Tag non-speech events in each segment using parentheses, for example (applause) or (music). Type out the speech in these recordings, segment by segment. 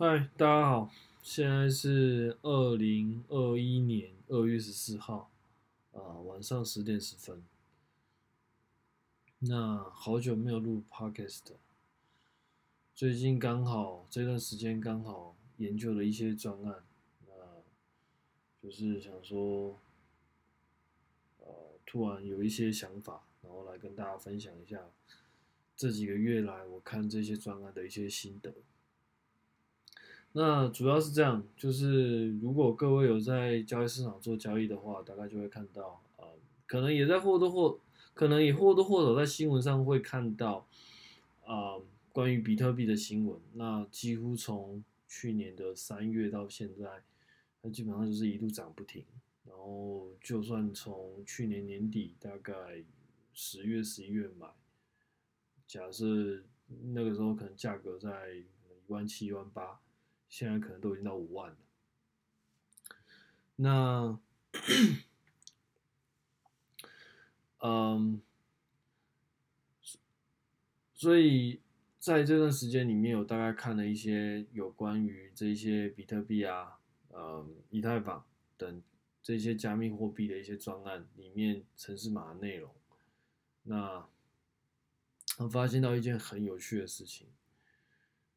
嗨，大家好，现在是二零二一年二月十四号，啊，晚上十点十分。那好久没有录 podcast，最近刚好这段时间刚好研究了一些专案，那就是想说，呃，突然有一些想法，然后来跟大家分享一下这几个月来我看这些专案的一些心得。那主要是这样，就是如果各位有在交易市场做交易的话，大概就会看到，呃，可能也在或多或，可能也或多或少在新闻上会看到，啊、关于比特币的新闻。那几乎从去年的三月到现在，它基本上就是一路涨不停。然后就算从去年年底大概十月、十一月买，假设那个时候可能价格在一万七、一万八。现在可能都已经到五万了。那，嗯，所以在这段时间里面，有大概看了一些有关于这些比特币啊、嗯、以太坊等这些加密货币的一些专案里面程式码的内容。那我发现到一件很有趣的事情。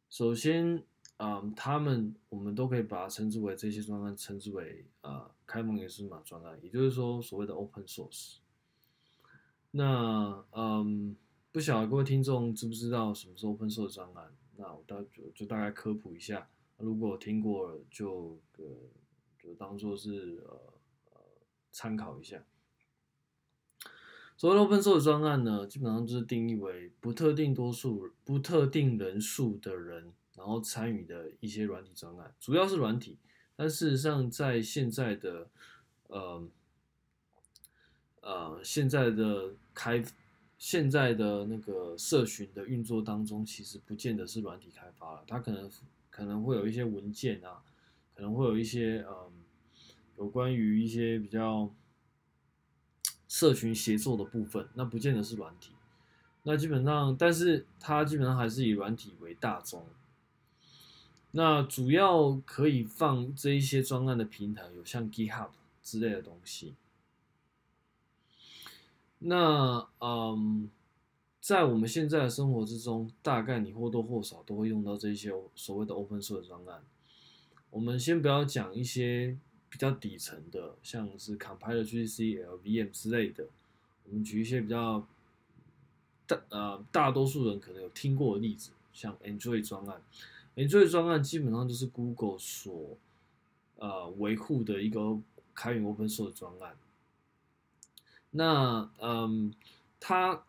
首先，嗯，他们我们都可以把它称之为这些专案，称之为呃开放原始码专案，也就是说所谓的 open source。那嗯，不晓得各位听众知不知道什么是 open source 专案？那我大就就大概科普一下，如果听过了就呃就当做是呃呃参考一下。所谓 open source 专案呢，基本上就是定义为不特定多数、不特定人数的人。然后参与的一些软体专案，主要是软体，但事实上在现在的呃呃现在的开现在的那个社群的运作当中，其实不见得是软体开发了，它可能可能会有一些文件啊，可能会有一些呃有关于一些比较社群协作的部分，那不见得是软体，那基本上，但是它基本上还是以软体为大宗。那主要可以放这一些专案的平台有像 GitHub 之类的东西。那嗯，在我们现在的生活之中，大概你或多或少都会用到这些所谓的 Open Source 专案。我们先不要讲一些比较底层的，像是 Compiler GCC、LVM 之类的。我们举一些比较大呃大多数人可能有听过的例子，像 Android 专案。免税专案基本上就是 Google 所呃维护的一个开源 Open Source 专案。那嗯，它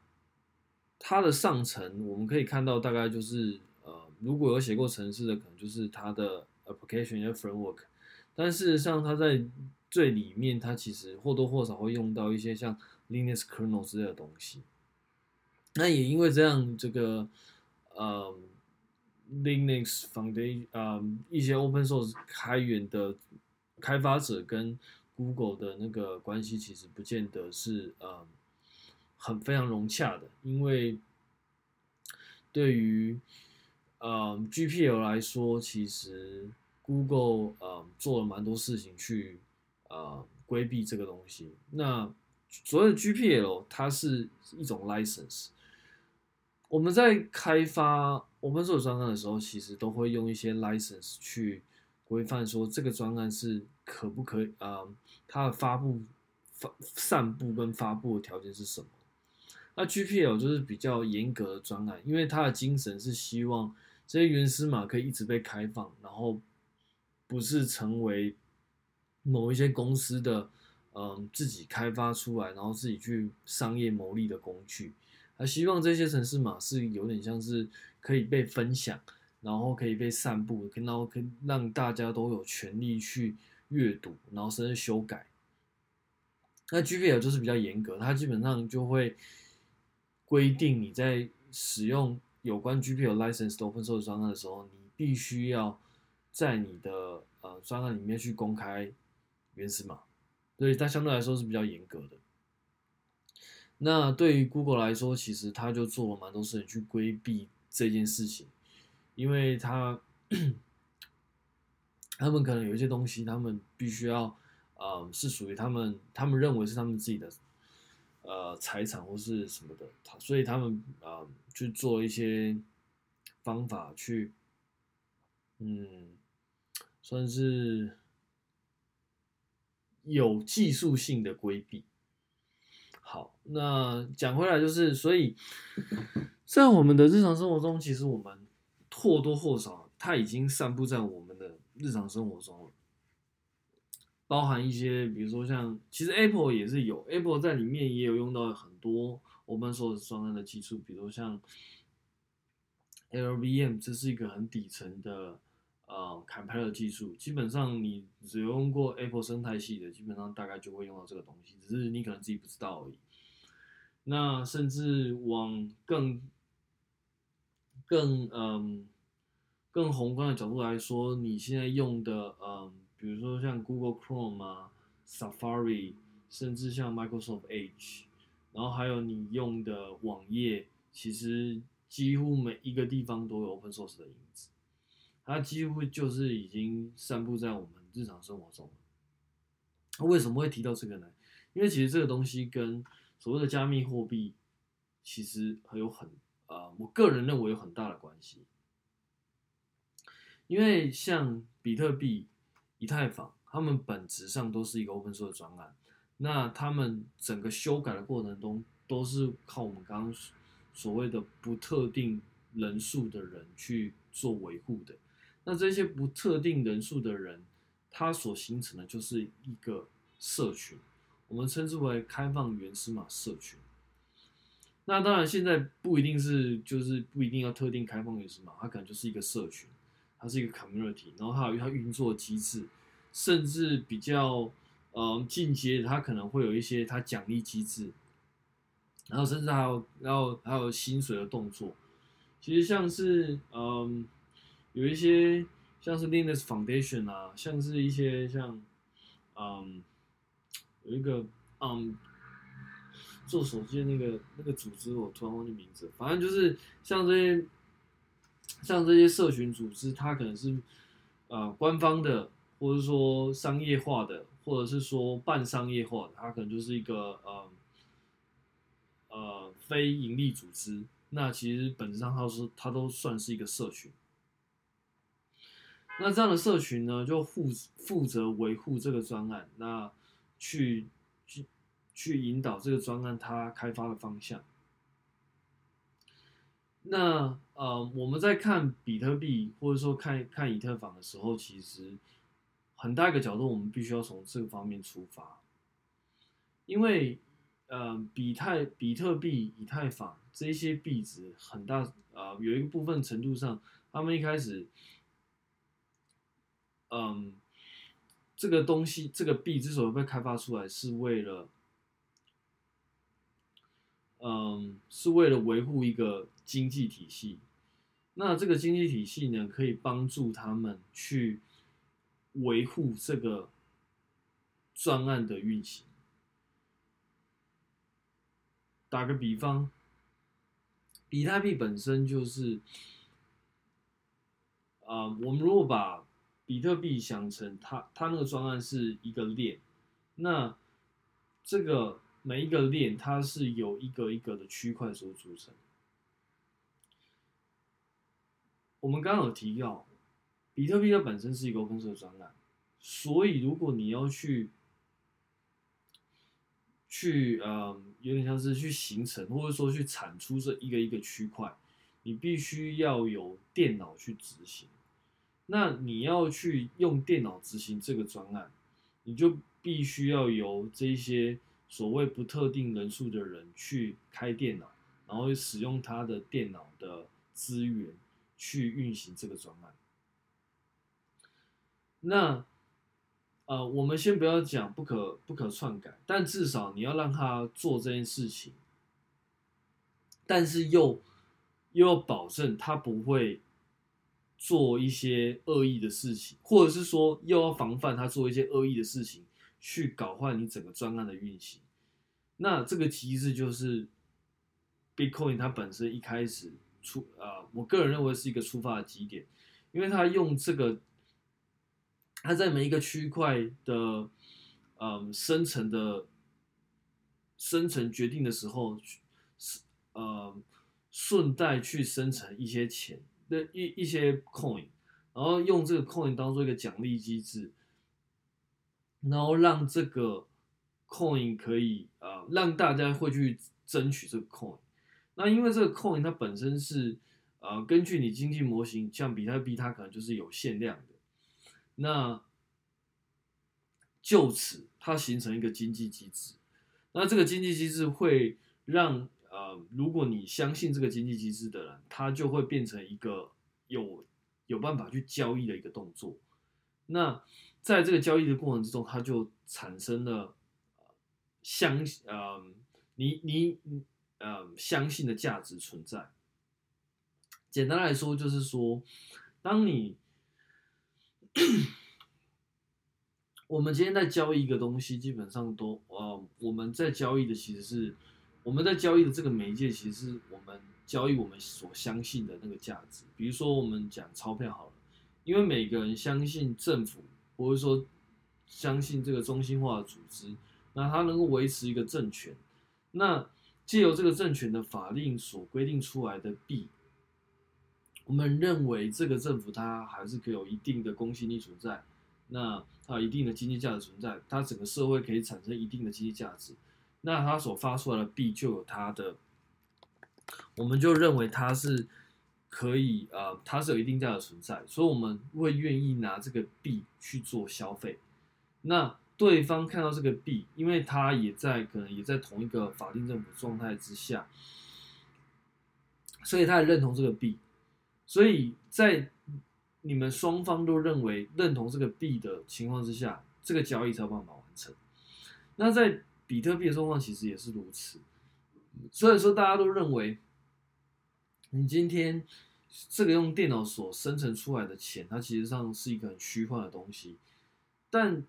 它的上层我们可以看到，大概就是呃，如果有写过程式的，可能就是它的 Application Framework。但事实上，它在最里面，它其实或多或少会用到一些像 Linux Kernel 之类的东西。那也因为这样，这个呃。Linux Foundation 啊、一些 Open Source 开源的开发者跟 Google 的那个关系，其实不见得是呃、嗯、很非常融洽的，因为对于呃、嗯、GPL 来说，其实 Google、嗯、做了蛮多事情去呃规避这个东西。那所谓的 GPL，它是一种 license。我们在开发我们做专案的时候，其实都会用一些 license 去规范说这个专案是可不可以啊、它的发布、发散布跟发布的条件是什么？那 GPL 就是比较严格的专案，因为它的精神是希望这些原始码可以一直被开放，然后不是成为某一些公司的嗯、自己开发出来，然后自己去商业牟利的工具。还希望这些程式码是有点像是。可以被分享，然后可以被散布，然后可以让大家都有权利去阅读，然后甚至修改。那 GPL 就是比较严格，它基本上就会规定你在使用有关 GPL license 的 open source 专案的时候，你必须要在你的呃专案里面去公开原始码，所以它相对来说是比较严格的。那对于 Google 来说，其实它就做了蛮多事情去规避。这件事情，因为他他们可能有一些东西，他们必须要，呃，是属于他们，他们认为是他们自己的，呃，财产或是什么的，所以他们呃去做一些方法去，嗯，算是有技术性的规避。好，那讲回来就是，所以在我们的日常生活中，其实我们或多或少，它已经散布在我们的日常生活中了，包含一些，比如说像，其实 Apple 也是有，Apple 在里面也有用到很多 Open Source 专案的技术，比如像 LVM，这是一个很底层的。呃 c o m p i l e 技术，基本上你只用过 Apple 生态系的，基本上大概就会用到这个东西，只是你可能自己不知道而已。那甚至往更更嗯更宏观的角度来说，你现在用的嗯，比如说像 Google Chrome 啊、Safari，甚至像 Microsoft Edge，然后还有你用的网页，其实几乎每一个地方都有 Open Source 的影子。它几乎就是已经散布在我们日常生活中了。为什么会提到这个呢？因为其实这个东西跟所谓的加密货币其实还有很、呃，我个人认为有很大的关系。因为像比特币、以太坊，它们本质上都是一个 open source 的专案。那他们整个修改的过程中，都是靠我们刚刚所谓的不特定人数的人去做维护的。那这些不特定人数的人，他所形成的就是一个社群，我们称之为开放原始码社群。那当然，现在不一定是，就是不一定要特定开放原始码，它可能就是一个社群，它是一个 community，然后它有它运作机制，甚至比较呃进阶，它可能会有一些它奖励机制，然后甚至还有然后还有薪水的动作。其实像是嗯。有一些像是 Linux Foundation 啊，像是一些像，嗯，有一个嗯，做手机的那个那个组织，我突然忘记名字。反正就是像这些，像这些社群组织，它可能是呃官方的，或者说商业化的，或者是说半商业化的，它可能就是一个呃呃非盈利组织。那其实本质上它是它都算是一个社群。那这样的社群呢，就负负责维护这个专案，那去去去引导这个专案它开发的方向。那呃，我们在看比特币或者说看看以太坊的时候，其实很大一个角度，我们必须要从这个方面出发，因为呃，比太比特币、以太坊这些币值很大啊、呃，有一个部分程度上，他们一开始。嗯，这个东西，这个币之所以被开发出来，是为了，嗯，是为了维护一个经济体系。那这个经济体系呢，可以帮助他们去维护这个专案的运行。打个比方，比特币本身就是，啊、我们如果把比特币想成它，它那个专案是一个链，那这个每一个链它是由一个一个的区块所组成。我们刚刚有提到，比特币它本身是一个公司的专案，所以如果你要去去嗯，有点像是去形成或者说去产出这一个一个区块，你必须要有电脑去执行。那你要去用电脑执行这个专案，你就必须要由这些所谓不特定人数的人去开电脑，然后使用他的电脑的资源去运行这个专案。那，呃，我们先不要讲不可不可篡改，但至少你要让他做这件事情，但是又又要保证他不会。做一些恶意的事情，或者是说又要防范他做一些恶意的事情，去搞坏你整个专案的运行。那这个机制就是 Bitcoin 它本身一开始出啊、呃，我个人认为是一个出发的基点，因为它用这个它在每一个区块的嗯生成的生成决定的时候，是呃顺带去生成一些钱的一一些 coin，然后用这个 coin 当做一个奖励机制，然后让这个 coin 可以呃让大家会去争取这个 coin。那因为这个 coin 它本身是呃根据你经济模型，像比特币它可能就是有限量的，那就此它形成一个经济机制，那这个经济机制会让如果你相信这个经济机制的人，他就会变成一个有有办法去交易的一个动作，那在这个交易的过程之中，它就产生了相呃你你。你呃，相信的价值存在。简单来说，就是说，当你我们今天在交易一个东西，基本上都呃，我们在交易的其实是我们在交易的这个媒介，其实是我们交易我们所相信的那个价值。比如说，我们讲钞票好了，因为每个人相信政府，或者说相信这个中心化的组织，那它能够维持一个政权，那。借由这个政权的法令所规定出来的币，我们认为这个政府它还是可以有一定的公信力存在，那它有一定的经济价值存在，它整个社会可以产生一定的经济价值，那它所发出来的币就有它的，我们就认为它是可以呃，它是有一定价值存在，所以我们会愿意拿这个币去做消费，那。对方看到这个币，因为他也在可能也在同一个法定政府状态之下，所以他也认同这个币，所以在你们双方都认为认同这个币的情况之下，这个交易才有办法完成。那在比特币的状况其实也是如此，所以说大家都认为，你今天这个用电脑所生成出来的钱，它其实上是一个很虚幻的东西，但。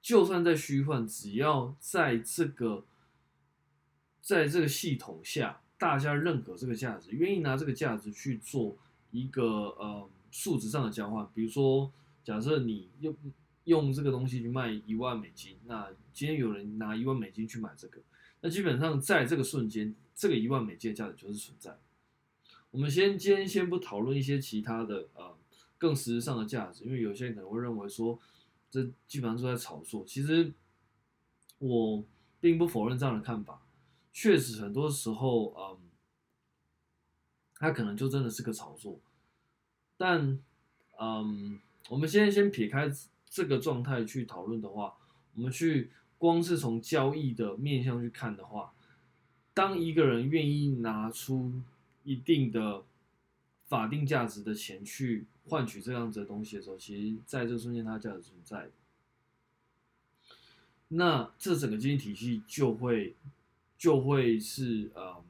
就算在虚幻，只要在这个在这个系统下，大家认可这个价值，愿意拿这个价值去做一个呃数值上的交换。比如说，假设你用用这个东西去卖一万美金，那今天有人拿一万美金去买这个，那基本上在这个瞬间，这个一万美金的价值就是存在。我们先今天先不讨论一些其他的呃更实质上的价值，因为有些人可能会认为说。这基本上都在炒作。其实我并不否认这样的看法，确实很多时候，嗯，它可能就真的是个炒作。但，嗯，我们现在先撇开这个状态去讨论的话，我们去光是从交易的面向去看的话，当一个人愿意拿出一定的法定价值的钱去。换取这样子的东西的时候，其实在这瞬间它价值存在，那这整个经济体系就会就会是呃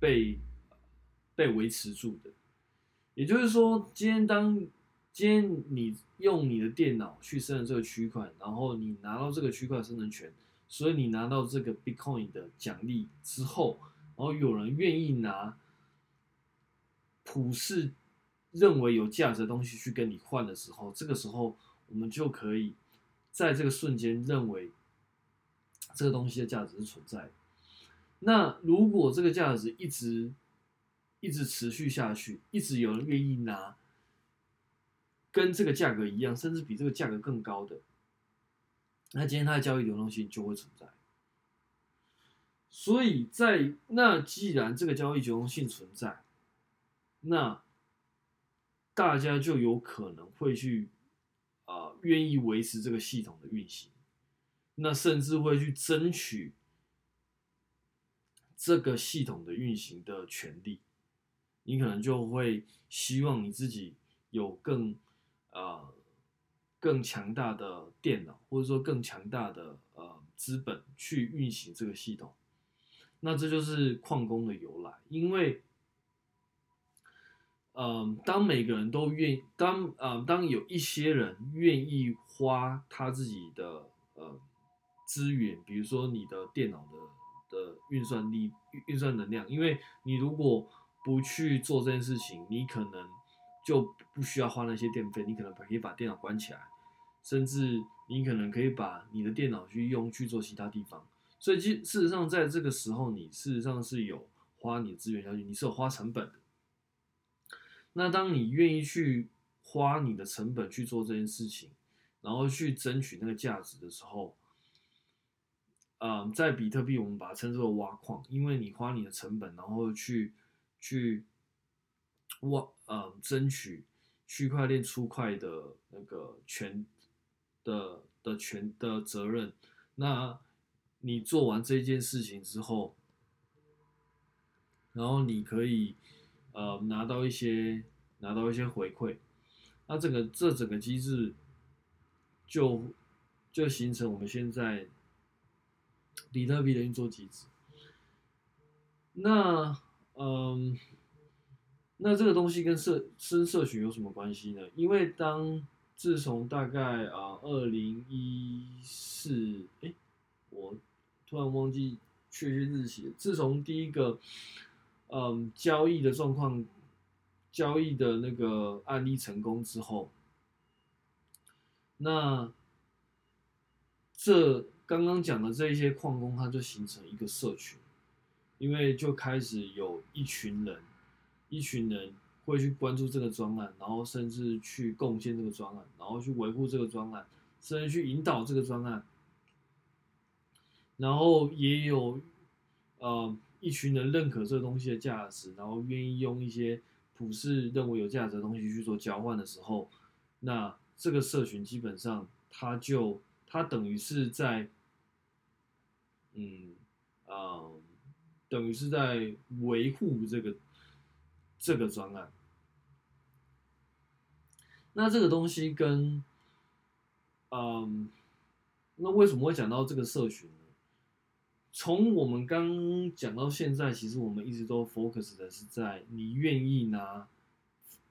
被被维持住的。也就是说，今天当今天你用你的电脑去生成这个区块，然后你拿到这个区块生成权，所以你拿到这个 Bitcoin 的奖励之后，然后有人愿意拿普世。认为有价值的东西去跟你换的时候，这个时候我们就可以在这个瞬间认为这个东西的价值是存在的。那如果这个价值一直一直持续下去，一直有人愿意拿跟这个价格一样，甚至比这个价格更高的，那今天它的交易流动性就会存在。所以在那既然这个交易流动性存在，那大家就有可能会去啊，愿意维持这个系统的运行，那甚至会去争取这个系统的运行的权利。你可能就会希望你自己有更啊更强大的电脑，或者说更强大的呃资本去运行这个系统。那这就是矿工的由来，因为。嗯，当每个人都愿，当呃，当有一些人愿意花他自己的呃资源，比如说你的电脑的的运算力、运算能量，因为你如果不去做这件事情，你可能就不需要花那些电费，你可能可以把电脑关起来，甚至你可能可以把你的电脑去用去做其他地方。所以，其事实上，在这个时候，你事实上是有花你的资源下去，你是有花成本的。那当你愿意去花你的成本去做这件事情，然后去争取那个价值的时候，嗯，在比特币我们把它称之为挖矿，因为你花你的成本，然后去去挖，嗯，争取区块链出块的那个权的的权的责任。那你做完这件事情之后，然后你可以。呃，拿到一些拿到一些回馈，那这个这整个机制就就形成我们现在比特币的运作机制。那嗯，那这个东西跟社跟社群有什么关系呢？因为当自从大概啊二零一四，哎，我突然忘记确切日期，自从第一个。嗯，交易的状况，交易的那个案例成功之后，那这刚刚讲的这一些矿工，他就形成一个社群，因为就开始有一群人，一群人会去关注这个专案，然后甚至去贡献这个专案，然后去维护这个专案，甚至去引导这个专案，然后也有，呃。一群人认可这个东西的价值，然后愿意用一些普世认为有价值的东西去做交换的时候，那这个社群基本上它就它等于是在，嗯啊、等于是在维护这个这个专案。那这个东西跟，嗯、那为什么会讲到这个社群呢？从我们刚讲到现在，其实我们一直都 focus 的是在你愿意拿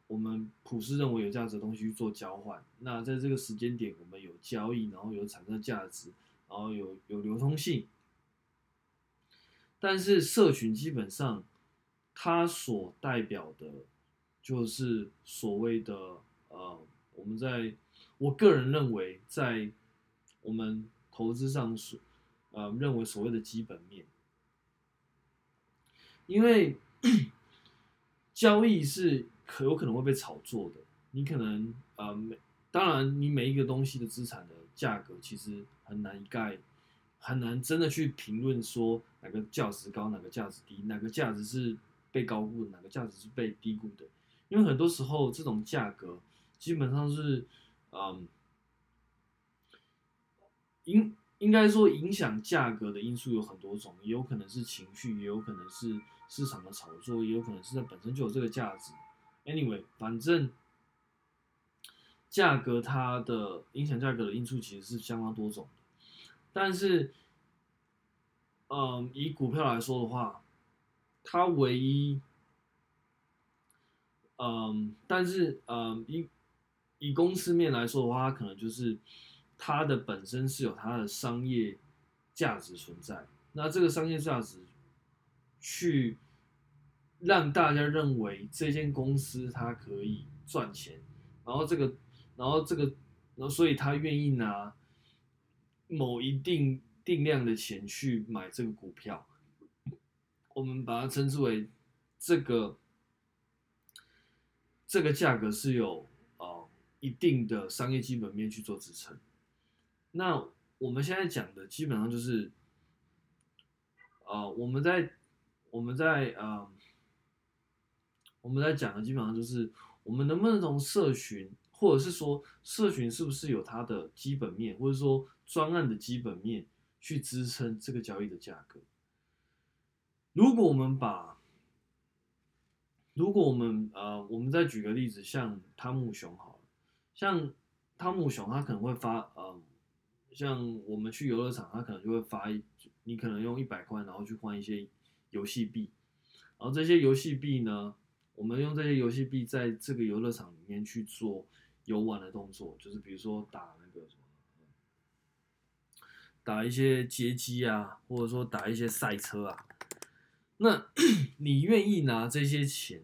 我们普世认为有价值的东西去做交换。那在这个时间点，我们有交易，然后有产生价值，然后有有流通性。但是社群基本上，它所代表的，就是所谓的呃，我们在我个人认为，在我们投资上是。呃，认为所谓的基本面，因为 (coughs) 交易是可有可能会被炒作的。你可能呃，每当然，你每一个东西的资产的价格其实很难一概，很难真的去评论说哪个价值高，哪个价值低，哪个价值是被高估，哪个价值是被低估的。因为很多时候这种价格基本上是嗯，应。应该说，影响价格的因素有很多种，也有可能是情绪，也有可能是市场的炒作，也有可能是它本身就有这个价值。Anyway，反正价格它的影响价格的因素其实是相当多种的。但是，嗯，以股票来说的话，它唯一，嗯，但是，嗯，以以公司面来说的话，它可能就是。它的本身是有它的商业价值存在，那这个商业价值去让大家认为这间公司它可以赚钱，然后这个，然后这个，然后所以他愿意拿某一定定量的钱去买这个股票，我们把它称之为这个这个价格是有呃一定的商业基本面去做支撑。那我们现在讲的基本上就是，呃，我们在我们在呃我们在讲的基本上就是，我们能不能从社群，或者是说社群是不是有它的基本面，或者说专案的基本面去支撑这个交易的价格？如果我们把，如果我们呃，我们再举个例子，像汤姆熊好了，像汤姆熊，他可能会发呃。像我们去游乐场，他可能就会发一，你可能用一百块，然后去换一些游戏币，然后这些游戏币呢，我们用这些游戏币在这个游乐场里面去做游玩的动作，就是比如说打那个什么，打一些街机啊，或者说打一些赛车啊，那 (clears throat) 你愿意拿这些钱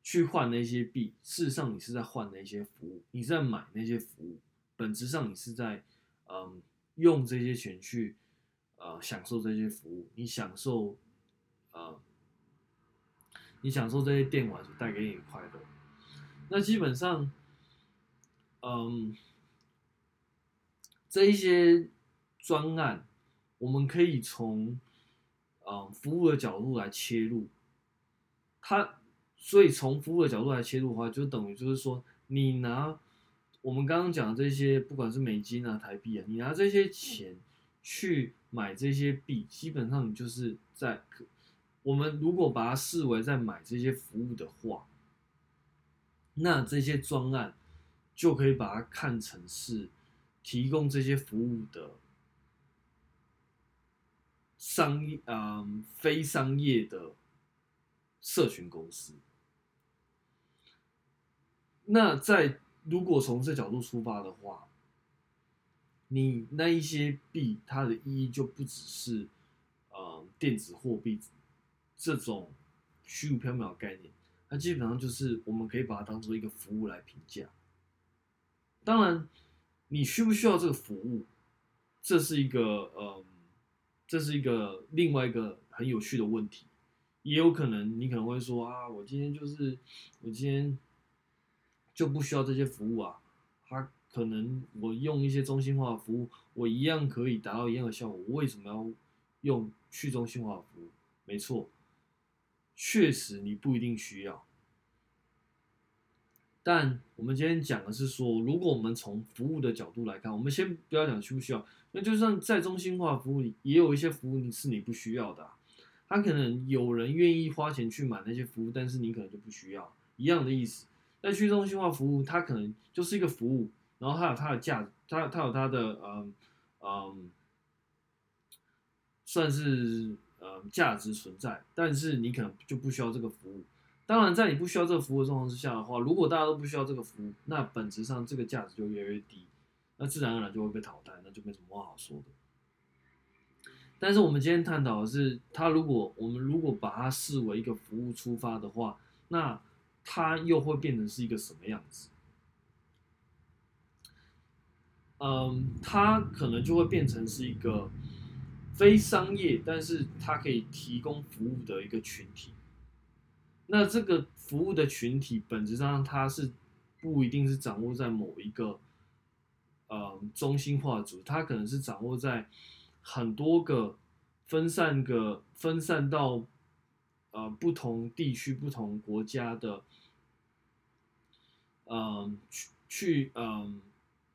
去换那些币，事实上你是在换那些服务，你是在买那些服务。本质上你是在嗯用这些钱去呃享受这些服务，你享受呃你享受这些电玩所带给你的快乐。那基本上，嗯，这一些专案，我们可以从嗯服务的角度来切入。它，所以从服务的角度来切入的话，就等于就是说，你拿我们刚刚讲的这些，不管是美金啊、台币啊，你拿这些钱去买这些币，基本上你就是在，我们如果把它视为在买这些服务的话。那这些专案就可以把它看成是提供这些服务的商业，嗯，非商业的社群公司。那在如果从这角度出发的话，你那一些币它的意义就不只是，呃，电子货币这种虚无缥缈的概念。那基本上就是，我们可以把它当做一个服务来评价。当然，你需不需要这个服务，这是一个呃，这是一个另外一个很有趣的问题。也有可能你可能会说啊，我今天就是我今天就不需要这些服务啊。它可能我用一些中心化的服务，我一样可以达到一样的效果。我为什么要用去中心化的服务？没错。确实，你不一定需要。但我们今天讲的是说，如果我们从服务的角度来看，我们先不要讲需不需要，那就算在中心化服务里，也有一些服务你是你不需要的。他可能有人愿意花钱去买那些服务，但是你可能就不需要，一样的意思。在去中心化服务，它可能就是一个服务，然后它有它的价，它它有它的嗯嗯，算是。嗯，价值存在，但是你可能就不需要这个服务。当然，在你不需要这个服务的状况之下的话，如果大家都不需要这个服务，那本质上这个价值就越来越低，那自然而然就会被淘汰，那就没什么话好说的。但是我们今天探讨的是，它如果我们如果把它视为一个服务出发的话，那它又会变成是一个什么样子？嗯，它可能就会变成是一个。非商业，但是它可以提供服务的一个群体。那这个服务的群体本质上它是不一定是掌握在某一个呃中心化组，它可能是掌握在很多个分散个分散到呃不同地区、不同国家的，嗯、呃，去去嗯。呃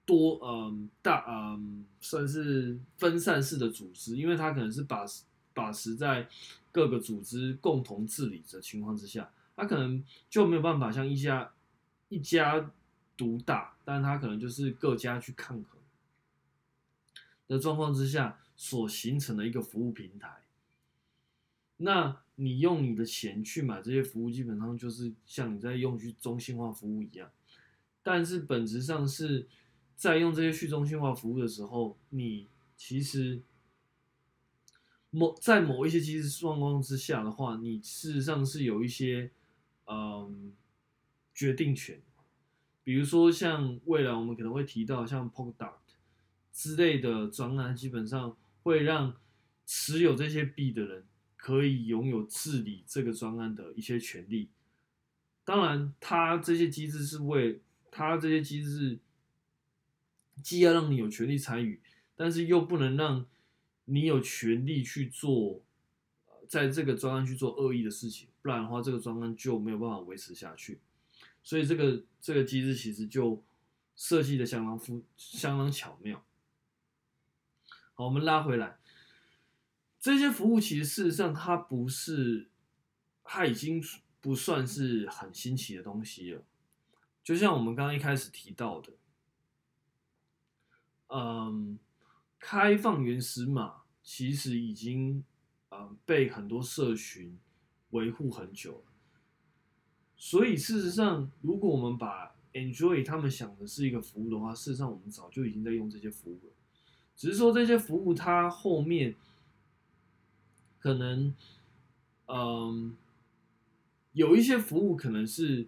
多嗯大嗯算是分散式的组织，因为它可能是把把持在各个组织共同治理的情况之下，它可能就没有办法像一家一家独大，但它可能就是各家去抗衡的状况之下所形成的一个服务平台。那你用你的钱去买这些服务，基本上就是像你在用去中心化服务一样，但是本质上是。在用这些去中心化服务的时候，你其实某在某一些机制状况之下的话，你事实上是有一些嗯决定权。比如说像未来我们可能会提到像 Polkadot 之类的专案，基本上会让持有这些币的人可以拥有治理这个专案的一些权利。当然，它这些机制是为它这些机制。既要让你有权利参与，但是又不能让你有权利去做，在这个专案去做恶意的事情，不然的话，这个专案就没有办法维持下去。所以这个这个机制其实就设计的相当复相当巧妙。好，我们拉回来，这些服务其实事实上它不是，它已经不算是很新奇的东西了。就像我们刚刚一开始提到的。嗯，开放原始码其实已经嗯被很多社群维护很久，所以事实上，如果我们把 Enjoy 他们想的是一个服务的话，事实上我们早就已经在用这些服务了，只是说这些服务它后面可能嗯有一些服务可能是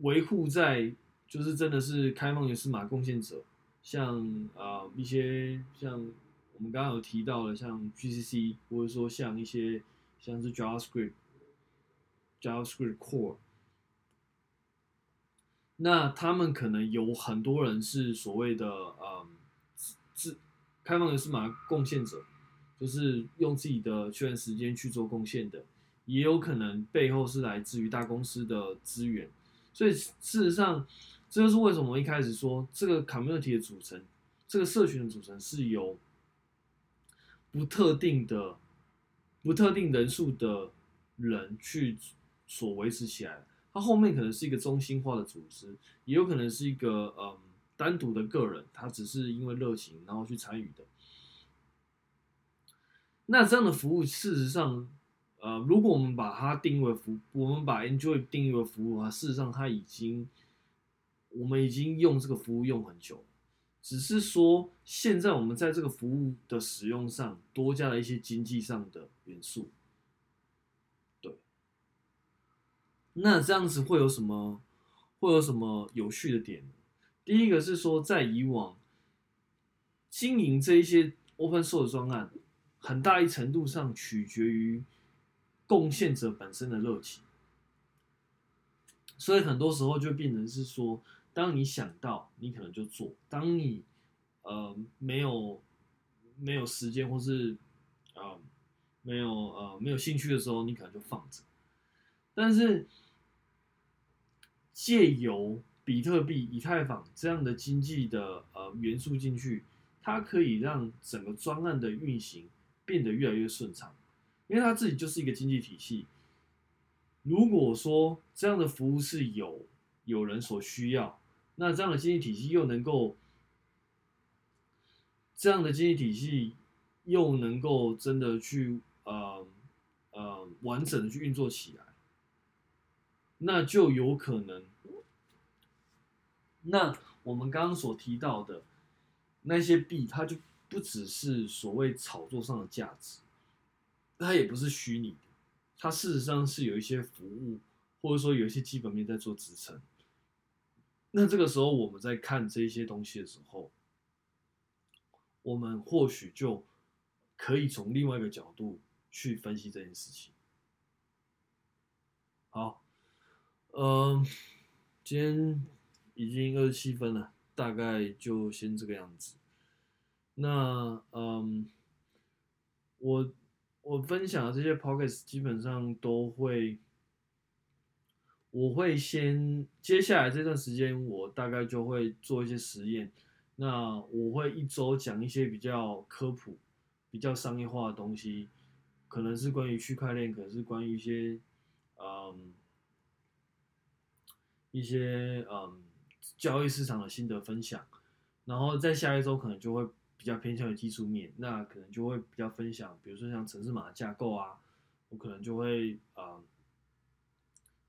维护在就是真的是开放源码贡献者。像啊、一些像我们刚刚有提到的，像 GCC，或者说像一些像是 JavaScript、JavaScript Core，那他们可能有很多人是所谓的呃自开放的是码贡献者，就是用自己的休闲时间去做贡献的，也有可能背后是来自于大公司的资源，所以事实上。这就是为什么一开始说这个 community 的组成，这个社群的组成是由不特定的、不特定人数的人去所维持起来。它后面可能是一个中心化的组织，也有可能是一个嗯单独的个人，他只是因为热情然后去参与的。那这样的服务，事实上，呃，如果我们把它定义为服，我们把 Enjoy 定义为服务的话，事实上它已经。我们已经用这个服务用很久，只是说现在我们在这个服务的使用上多加了一些经济上的元素。对，那这样子会有什么？会有什么有趣的点？第一个是说，在以往经营这一些 open source 专案，很大一程度上取决于贡献者本身的热情，所以很多时候就变成是说。当你想到，你可能就做；当你呃没有没有时间，或是啊、呃、没有呃没有兴趣的时候，你可能就放着。但是借由比特币、以太坊这样的经济的呃元素进去，它可以让整个专案的运行变得越来越顺畅，因为它自己就是一个经济体系。如果说这样的服务是有有人所需要，那这样的经济体系又能够，这样的经济体系又能够真的去呃呃完整的去运作起来，那就有可能，那我们刚刚所提到的那些币，它就不只是所谓炒作上的价值，它也不是虚拟的，它事实上是有一些服务，或者说有一些基本面在做支撑。那这个时候，我们在看这些东西的时候，我们或许就可以从另外一个角度去分析这件事情。好，嗯，今天已经二十七分了，大概就先这个样子。那嗯，我我分享的这些 pocket 基本上都会。我会先接下来这段时间，我大概就会做一些实验。那我会一周讲一些比较科普、比较商业化的东西，可能是关于区块链，可能是关于一些嗯一些嗯交易市场的心得分享。然后在下一周可能就会比较偏向于技术面，那可能就会比较分享，比如说像城市码架构啊，我可能就会嗯。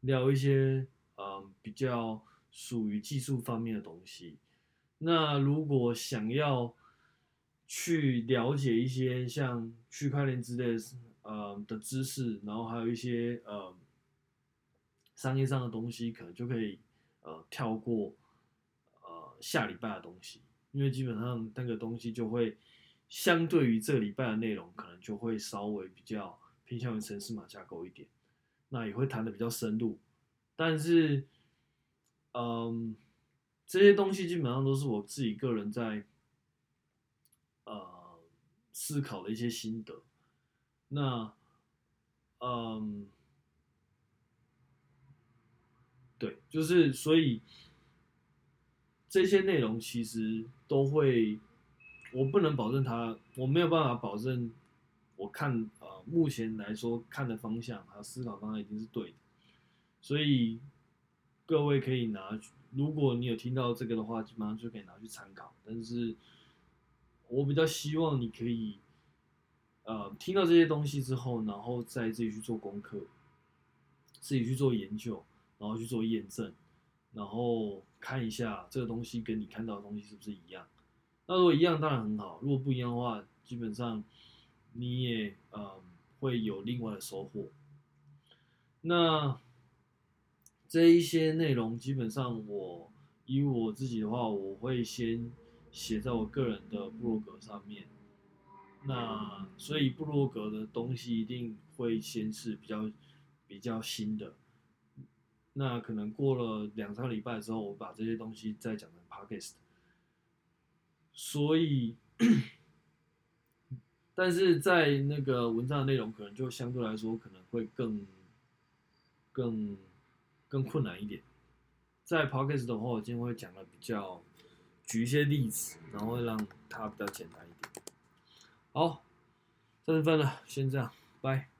聊一些嗯比较属于技术方面的东西。那如果想要去了解一些像区块链之类的呃的知识，然后还有一些呃商业上的东西，可能就可以呃跳过呃下礼拜的东西，因为基本上那个东西就会相对于这个礼拜的内容，可能就会稍微比较偏向于城市码架构一点。那也会谈得比较深入，但是，嗯，这些东西基本上都是我自己个人在，呃，思考的一些心得。那，嗯，对，就是所以这些内容其实都会，我不能保证它，我没有办法保证。我看呃，目前来说看的方向还有思考方向一定是对的，所以各位可以拿，如果你有听到这个的话，基本上就可以拿去参考。但是我比较希望你可以呃听到这些东西之后，然后再自己去做功课，自己去做研究，然后去做验证，然后看一下这个东西跟你看到的东西是不是一样。那如果一样当然很好，如果不一样的话，基本上。你也呃会有另外的收获。那这一些内容基本上我以我自己的话，我会先写在我个人的部落格上面。那所以部落格的东西一定会先是比较比较新的。那可能过了两三个礼拜之后，我把这些东西再讲成 podcast。所以，但是在那个文章的内容可能就相对来说可能会更更更困难一点。在 podcast 的话，我今天会讲的比较举一些例子，然后让它比较简单一点。好，三十分了，先这样，拜。